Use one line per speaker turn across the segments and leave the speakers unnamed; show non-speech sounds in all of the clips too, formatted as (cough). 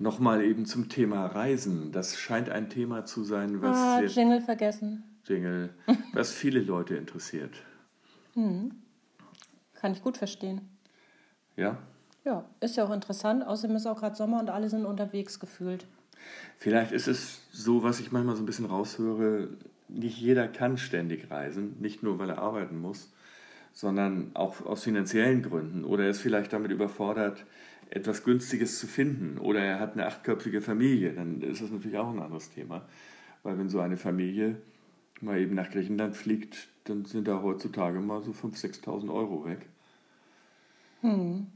Nochmal eben zum Thema Reisen. Das scheint ein Thema zu sein, was.
Ah, Jingle vergessen.
Jingle, (laughs) was viele Leute interessiert.
Hm. Kann ich gut verstehen.
Ja?
Ja, ist ja auch interessant. Außerdem ist auch gerade Sommer und alle sind unterwegs gefühlt.
Vielleicht ist es so, was ich manchmal so ein bisschen raushöre, nicht jeder kann ständig reisen, nicht nur weil er arbeiten muss, sondern auch aus finanziellen Gründen. Oder er ist vielleicht damit überfordert, etwas Günstiges zu finden oder er hat eine achtköpfige Familie, dann ist das natürlich auch ein anderes Thema. Weil wenn so eine Familie mal eben nach Griechenland fliegt, dann sind da heutzutage mal so 5.000, 6.000 Euro weg.
Hm.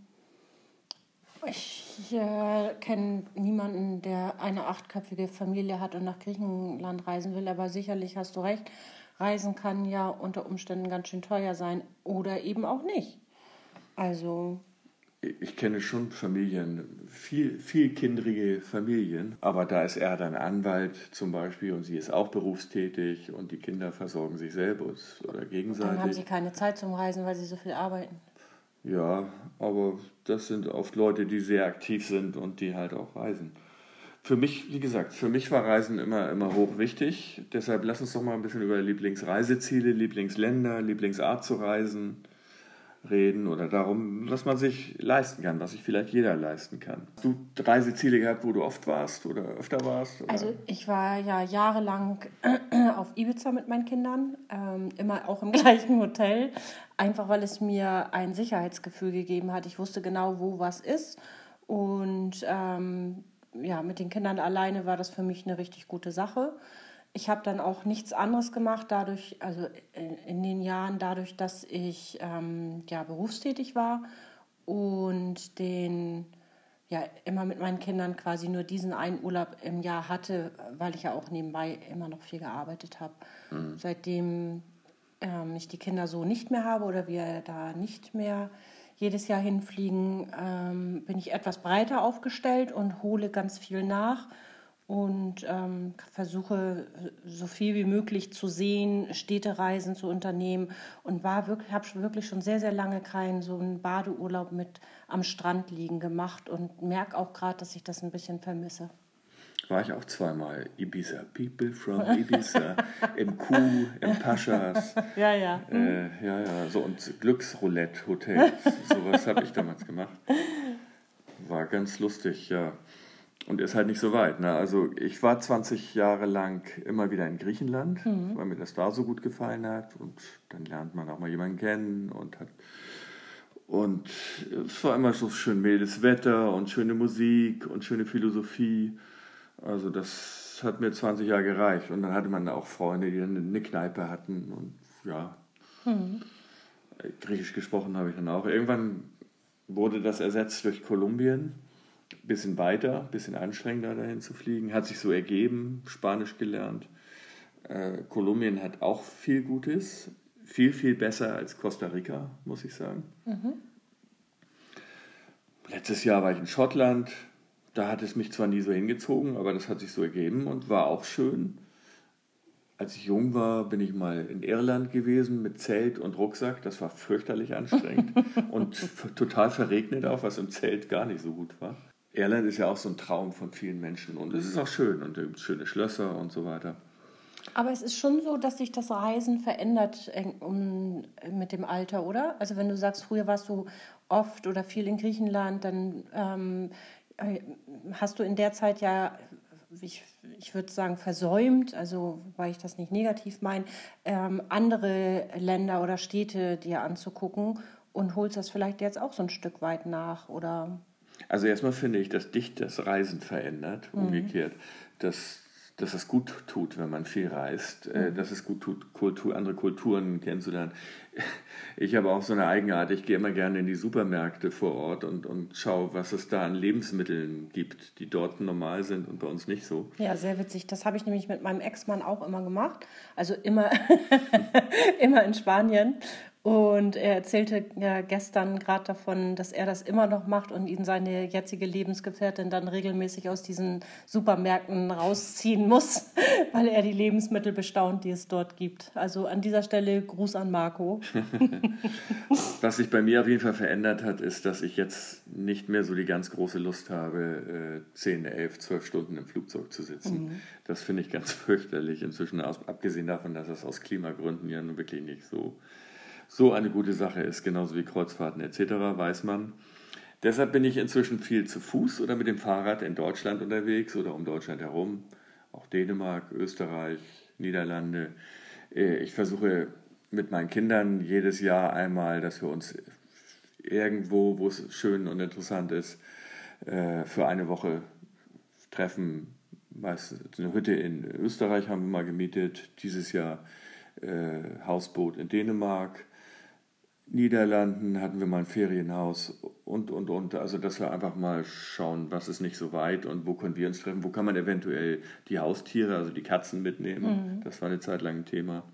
Ich äh, kenne niemanden, der eine achtköpfige Familie hat und nach Griechenland reisen will, aber sicherlich hast du recht, Reisen kann ja unter Umständen ganz schön teuer sein oder eben auch nicht. Also
ich kenne schon Familien, viel, vielkindrige Familien, aber da ist er dann Anwalt zum Beispiel und sie ist auch berufstätig und die Kinder versorgen sich selber oder gegenseitig.
Dann haben sie keine Zeit zum Reisen, weil sie so viel arbeiten.
Ja, aber das sind oft Leute, die sehr aktiv sind und die halt auch reisen. Für mich, wie gesagt, für mich war Reisen immer, immer hoch wichtig. Deshalb lass uns doch mal ein bisschen über Lieblingsreiseziele, Lieblingsländer, Lieblingsart zu reisen reden oder darum, was man sich leisten kann, was sich vielleicht jeder leisten kann. Hast du Reiseziele gehabt, wo du oft warst oder öfter warst? Oder?
Also ich war ja jahrelang (clears throat) auf Ibiza mit meinen Kindern, ähm, immer auch im (laughs) gleichen Hotel, einfach weil es mir ein Sicherheitsgefühl gegeben hat. Ich wusste genau, wo was ist und ähm, ja, mit den Kindern alleine war das für mich eine richtig gute Sache ich habe dann auch nichts anderes gemacht, dadurch, also in den Jahren, dadurch, dass ich ähm, ja, berufstätig war und den ja immer mit meinen Kindern quasi nur diesen einen Urlaub im Jahr hatte, weil ich ja auch nebenbei immer noch viel gearbeitet habe. Mhm. Seitdem ähm, ich die Kinder so nicht mehr habe oder wir da nicht mehr jedes Jahr hinfliegen, ähm, bin ich etwas breiter aufgestellt und hole ganz viel nach und ähm, versuche so viel wie möglich zu sehen, Städtereisen zu unternehmen und war wirklich, habe wirklich schon sehr, sehr lange keinen so einen Badeurlaub mit am Strand liegen gemacht und merke auch gerade, dass ich das ein bisschen vermisse.
War ich auch zweimal. Ibiza, People from (laughs) Ibiza, im Kuh, im Paschas. (laughs)
Ja, ja.
Äh, ja, ja, so und Glücksroulette-Hotels. (laughs) Sowas habe ich damals gemacht. War ganz lustig, ja. Und ist halt nicht so weit. Ne? Also ich war 20 Jahre lang immer wieder in Griechenland, mhm. weil mir das da so gut gefallen hat. Und dann lernt man auch mal jemanden kennen und hat und es war immer so schön mildes Wetter und schöne Musik und schöne Philosophie. Also das hat mir 20 Jahre gereicht. Und dann hatte man auch Freunde, die dann eine Kneipe hatten und ja. Mhm. Griechisch gesprochen habe ich dann auch. Irgendwann wurde das ersetzt durch Kolumbien bisschen weiter, bisschen anstrengender dahin zu fliegen. Hat sich so ergeben, Spanisch gelernt. Äh, Kolumbien hat auch viel Gutes, viel, viel besser als Costa Rica, muss ich sagen. Mhm. Letztes Jahr war ich in Schottland. Da hat es mich zwar nie so hingezogen, aber das hat sich so ergeben und war auch schön. Als ich jung war, bin ich mal in Irland gewesen mit Zelt und Rucksack. Das war fürchterlich anstrengend (laughs) und total verregnet auch, was im Zelt gar nicht so gut war. Irland ist ja auch so ein Traum von vielen Menschen und es ist auch schön und es gibt schöne Schlösser und so weiter.
Aber es ist schon so, dass sich das Reisen verändert mit dem Alter, oder? Also wenn du sagst, früher warst du oft oder viel in Griechenland, dann ähm, äh, hast du in der Zeit ja, ich, ich würde sagen, versäumt, also weil ich das nicht negativ meine, ähm, andere Länder oder Städte dir anzugucken und holst das vielleicht jetzt auch so ein Stück weit nach, oder?
Also erstmal finde ich, dass dich das Reisen verändert, mhm. umgekehrt, dass, dass es gut tut, wenn man viel reist, äh, mhm. dass es gut tut, Kultur, andere Kulturen kennenzulernen. Ich habe auch so eine Eigenart, ich gehe immer gerne in die Supermärkte vor Ort und, und schaue, was es da an Lebensmitteln gibt, die dort normal sind und bei uns nicht so.
Ja, sehr witzig. Das habe ich nämlich mit meinem Ex-Mann auch immer gemacht. Also immer, (laughs) immer in Spanien. Und er erzählte ja gestern gerade davon, dass er das immer noch macht und ihn seine jetzige Lebensgefährtin dann regelmäßig aus diesen Supermärkten rausziehen muss, (laughs) weil er die Lebensmittel bestaunt, die es dort gibt. Also an dieser Stelle Gruß an Marco. (laughs)
Was sich bei mir auf jeden Fall verändert hat, ist, dass ich jetzt nicht mehr so die ganz große Lust habe, 10, 11, 12 Stunden im Flugzeug zu sitzen. Mhm. Das finde ich ganz (laughs) fürchterlich inzwischen, abgesehen davon, dass es aus Klimagründen ja nun wirklich nicht so so eine gute Sache ist, genauso wie Kreuzfahrten etc., weiß man. Deshalb bin ich inzwischen viel zu Fuß oder mit dem Fahrrad in Deutschland unterwegs oder um Deutschland herum, auch Dänemark, Österreich, Niederlande. Äh, ich versuche mit meinen Kindern jedes Jahr einmal, dass wir uns irgendwo, wo es schön und interessant ist, äh, für eine Woche treffen. Meist eine Hütte in Österreich haben wir mal gemietet, dieses Jahr äh, Hausboot in Dänemark. Niederlanden hatten wir mal ein Ferienhaus und, und, und. Also, dass wir einfach mal schauen, was ist nicht so weit und wo können wir uns treffen. Wo kann man eventuell die Haustiere, also die Katzen mitnehmen. Mhm. Das war eine Zeit lang ein Thema.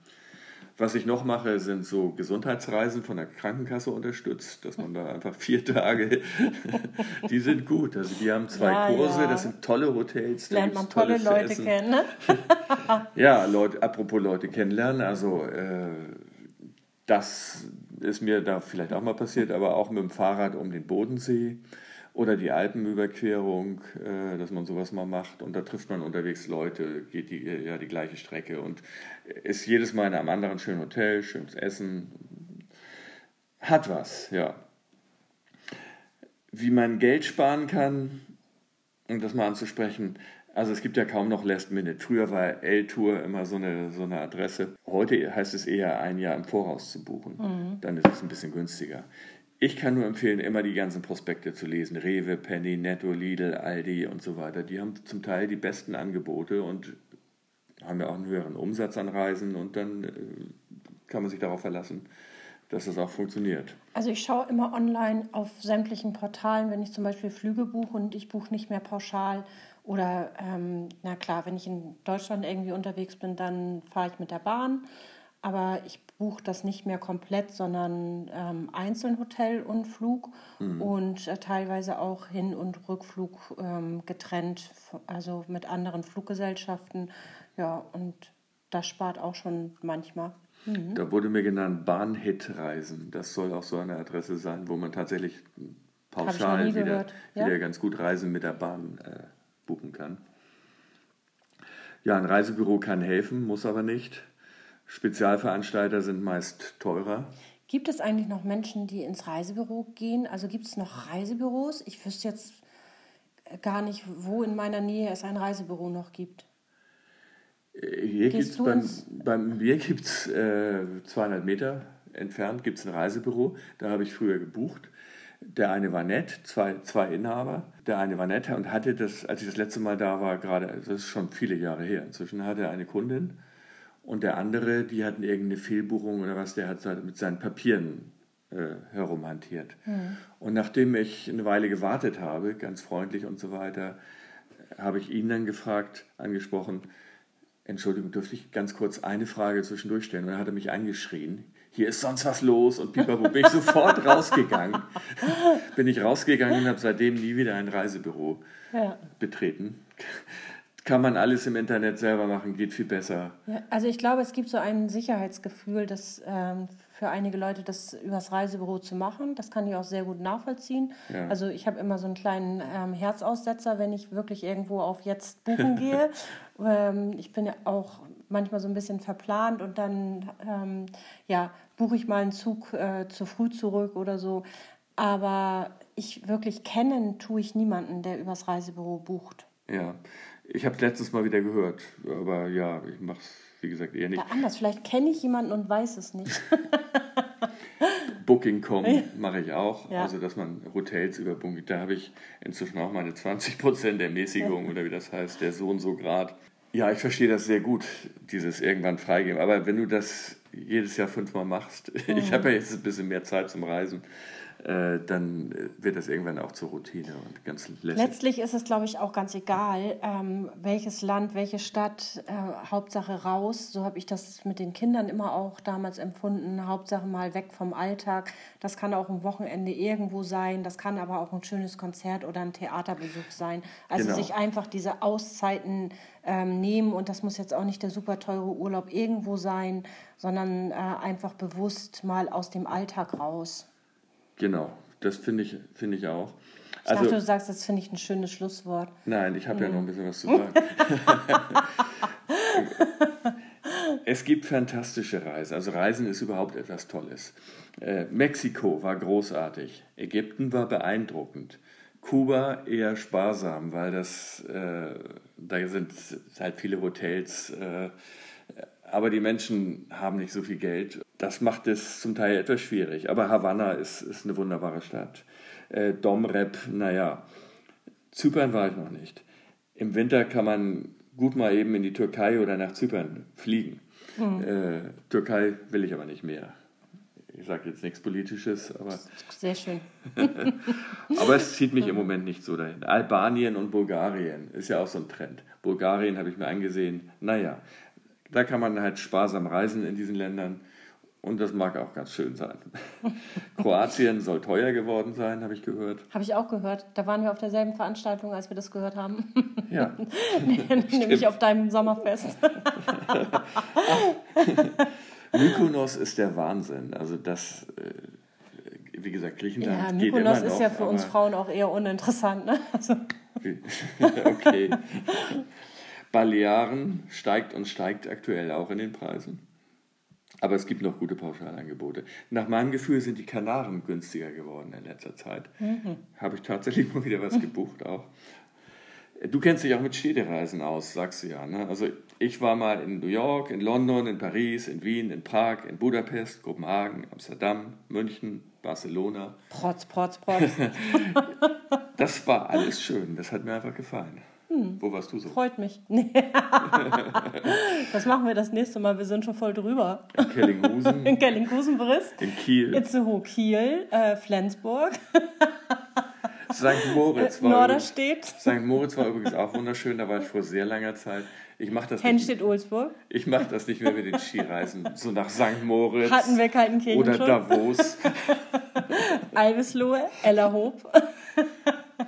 Was ich noch mache, sind so Gesundheitsreisen von der Krankenkasse unterstützt, dass man da einfach vier Tage, (laughs) die sind gut. Also die haben zwei ja, Kurse, ja. das sind tolle Hotels. Lernt man tolle Leute kennen, ne? (laughs) ja, Leute, apropos Leute kennenlernen, also äh, das ist mir da vielleicht auch mal passiert, aber auch mit dem Fahrrad um den Bodensee oder die Alpenüberquerung, äh, dass man sowas mal macht. Und da trifft man unterwegs Leute, geht die, ja die gleiche Strecke. Und ist jedes Mal in einem anderen schönen Hotel, schönes Essen, hat was, ja. Wie man Geld sparen kann, um das mal anzusprechen, also es gibt ja kaum noch Last Minute. Früher war L-Tour immer so eine, so eine Adresse. Heute heißt es eher, ein Jahr im Voraus zu buchen. Mhm. Dann ist es ein bisschen günstiger. Ich kann nur empfehlen, immer die ganzen Prospekte zu lesen. Rewe, Penny, Netto, Lidl, Aldi und so weiter. Die haben zum Teil die besten Angebote und haben ja auch einen höheren Umsatz an Reisen und dann äh, kann man sich darauf verlassen, dass das auch funktioniert.
Also ich schaue immer online auf sämtlichen Portalen, wenn ich zum Beispiel Flüge buche und ich buche nicht mehr pauschal oder, ähm, na klar, wenn ich in Deutschland irgendwie unterwegs bin, dann fahre ich mit der Bahn. Aber ich buche das nicht mehr komplett, sondern ähm, einzeln Hotel und Flug mhm. und äh, teilweise auch Hin- und Rückflug ähm, getrennt, also mit anderen Fluggesellschaften. Ja, und das spart auch schon manchmal.
Mhm. Da wurde mir genannt Bahnhit-Reisen. Das soll auch so eine Adresse sein, wo man tatsächlich pauschal wieder, ja? wieder ganz gut Reisen mit der Bahn äh, buchen kann. Ja, ein Reisebüro kann helfen, muss aber nicht. Spezialveranstalter sind meist teurer.
Gibt es eigentlich noch Menschen, die ins Reisebüro gehen? Also gibt es noch Reisebüros? Ich wüsste jetzt gar nicht, wo in meiner Nähe es ein Reisebüro noch gibt.
Hier gibt es beim, beim Bier gibt's, äh, 200 Meter entfernt gibt's ein Reisebüro. Da habe ich früher gebucht. Der eine war nett, zwei, zwei Inhaber. Der eine war nett und hatte das, als ich das letzte Mal da war, gerade, das ist schon viele Jahre her, inzwischen hatte er eine Kundin und der andere, die hatten irgendeine Fehlbuchung oder was, der hat mit seinen Papieren äh, herumhantiert. Mhm. Und nachdem ich eine Weile gewartet habe, ganz freundlich und so weiter, habe ich ihn dann gefragt, angesprochen, Entschuldigung, dürfte ich ganz kurz eine Frage zwischendurch stellen? Und dann hat er mich angeschrien hier ist sonst was los und pipapo. Bin ich sofort (laughs) rausgegangen. Bin ich rausgegangen und habe seitdem nie wieder ein Reisebüro ja. betreten. Kann man alles im Internet selber machen, geht viel besser.
Ja, also ich glaube, es gibt so ein Sicherheitsgefühl, dass ähm, für einige Leute das übers Reisebüro zu machen. Das kann ich auch sehr gut nachvollziehen. Ja. Also ich habe immer so einen kleinen ähm, Herzaussetzer, wenn ich wirklich irgendwo auf jetzt buchen (laughs) gehe. ähm, ich bin ja auch manchmal so ein bisschen verplant und dann ähm, ja, buche ich mal einen Zug äh, zu früh zurück oder so. Aber ich wirklich kennen tue ich niemanden, der übers Reisebüro bucht.
Ja, ich habe es letztes Mal wieder gehört, aber ja, ich mache es, wie gesagt, eher nicht. Ja,
anders, vielleicht kenne ich jemanden und weiß es nicht. (laughs)
Booking.com mache ich auch, ja. also dass man Hotels über Booking, da habe ich inzwischen auch meine 20% Ermäßigung (laughs) oder wie das heißt, der so und so Grad. Ja, ich verstehe das sehr gut, dieses irgendwann freigeben. Aber wenn du das jedes Jahr fünfmal machst, (laughs) mhm. ich habe ja jetzt ein bisschen mehr Zeit zum Reisen, dann wird das irgendwann auch zur Routine und ganz lässig.
Letztlich ist es, glaube ich, auch ganz egal, ähm, welches Land, welche Stadt, äh, Hauptsache raus. So habe ich das mit den Kindern immer auch damals empfunden. Hauptsache mal weg vom Alltag. Das kann auch ein Wochenende irgendwo sein, das kann aber auch ein schönes Konzert oder ein Theaterbesuch sein. Also
Genau.
sich einfach diese Auszeiten ähm, nehmen und das muss jetzt auch nicht der super teure Urlaub irgendwo sein, sondern äh, einfach bewusst mal aus dem Alltag raus.
Genau, das finde ich, finde ich auch.
Ich
Also,
dachte, du sagst, das finde ich ein schönes Schlusswort.
nein, ich habe ja noch ein bisschen was zu sagen. (laughs) es gibt fantastische Reisen. Also Reisen ist überhaupt etwas Tolles. Äh, Mexiko war großartig. Ägypten war beeindruckend. Kuba eher sparsam, weil das, äh, da sind halt viele Hotels, äh, aber die Menschen haben nicht so viel Geld. Das macht es zum Teil etwas schwierig. Aber Havanna ist, ist eine wunderbare Stadt. Äh, Domrep, naja. Zypern war ich noch nicht. Im Winter kann man gut mal eben in die Türkei oder nach Zypern fliegen. Äh, Türkei will ich aber nicht mehr. Ich sage jetzt nichts Politisches, aber,
Sehr schön. (laughs)
aber es zieht mich im Moment nicht so dahin. Albanien und Bulgarien ist ja auch so ein Trend. Bulgarien habe ich mir angesehen. Naja, da kann man halt sparsam reisen in diesen Ländern und das mag auch ganz schön sein. (laughs) Kroatien soll teuer geworden sein, habe ich gehört.
Habe ich auch gehört. Da waren wir auf derselben Veranstaltung, als wir das gehört haben.
Ja, (laughs)
Nämlich auf deinem Sommerfest. (laughs)
Mykonos ist der Wahnsinn. Also das, äh, wie gesagt, Griechenland
Ja,
geht immer
Mykonos
noch.
ist ja für uns Frauen auch eher uninteressant. Ne? Also,
okay. Balearen steigt und steigt aktuell auch in den Preisen. Aber es gibt noch gute Pauschalangebote. Nach meinem Gefühl sind die Kanaren günstiger geworden in letzter Zeit. Habe ich tatsächlich mal wieder was gebucht auch. Du kennst dich auch mit Städtereisen aus, sagst du ja. Ne? Also ich war mal in New York, in London, in Paris, in Wien, in Prag, in Budapest, Kopenhagen, Amsterdam, München, Barcelona.
protz, protz, protz. (laughs)
Das war alles schön. Das hat mir einfach gefallen. Wo warst du so?
Freut mich. (laughs) Das machen wir das nächste Mal. Wir sind schon voll drüber.
In Kellinghusen, (laughs)
In Kellinghusen-Brist,
in Kiel.
Itzehoe, Kiel, äh, Flensburg, (laughs)
St. Moritz war, übrigens,
Norderstedt,
St. Moritz war übrigens auch wunderschön. Da war ich vor sehr langer Zeit. Ich mache das, nicht-
Henstedt-Ulzburg.
ich mach das nicht mehr mit den Skireisen. So nach St. Moritz
Hatten wir Kaltenkirchen
oder
schon.
Davos.
Alveslohe, Ellerhoop.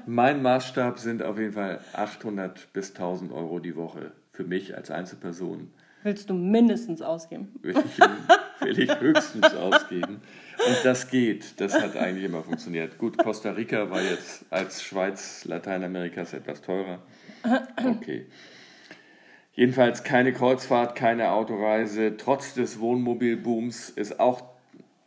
Mein Maßstab sind auf jeden Fall 800 bis 1000 Euro die Woche. Für mich als Einzelperson
Willst du mindestens ausgeben?
will ich, will ich höchstens ausgeben. Und das geht. Das hat eigentlich immer funktioniert. Gut, Costa Rica war jetzt als Schweiz Lateinamerikas etwas teurer. Okay. Jedenfalls keine Kreuzfahrt, keine Autoreise. Trotz des Wohnmobilbooms ist auch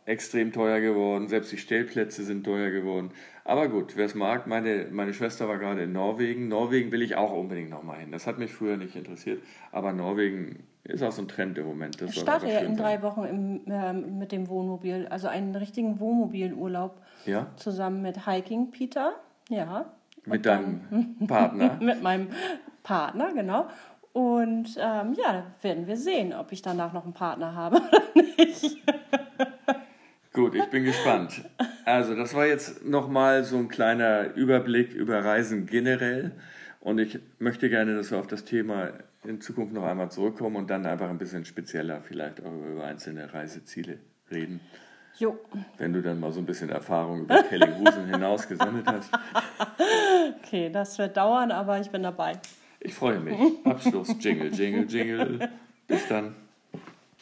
extrem teuer geworden. Selbst die Stellplätze sind teuer geworden. Aber gut, wer es mag, meine, meine Schwester war gerade in Norwegen. Norwegen will ich auch unbedingt nochmal hin. Das hat mich früher nicht interessiert. Aber Norwegen ist auch so ein Trend im Moment. Das
Ich starte ja in drei Wochen im, ähm, mit dem Wohnmobil, also einen richtigen Wohnmobilurlaub
Ja?
zusammen mit Hiking Peter. Ja.
Mit deinem Partner. (laughs)
Mit meinem Partner, genau. Und ähm, ja, werden wir sehen, ob ich danach noch einen Partner habe oder nicht. (laughs)
Gut, ich bin gespannt. Also, das war jetzt nochmal so ein kleiner Überblick über Reisen generell. Und ich möchte gerne, dass wir auf das Thema in Zukunft noch einmal zurückkommen und dann einfach ein bisschen spezieller vielleicht auch über einzelne Reiseziele reden.
Jo,
Wenn du dann mal so ein bisschen Erfahrung über Kellinghusen (laughs) hinaus gesammelt hast.
okay, das wird dauern, aber ich bin dabei.
Ich freue mich. Abschluss, Jingle, Jingle, Jingle. Bis dann.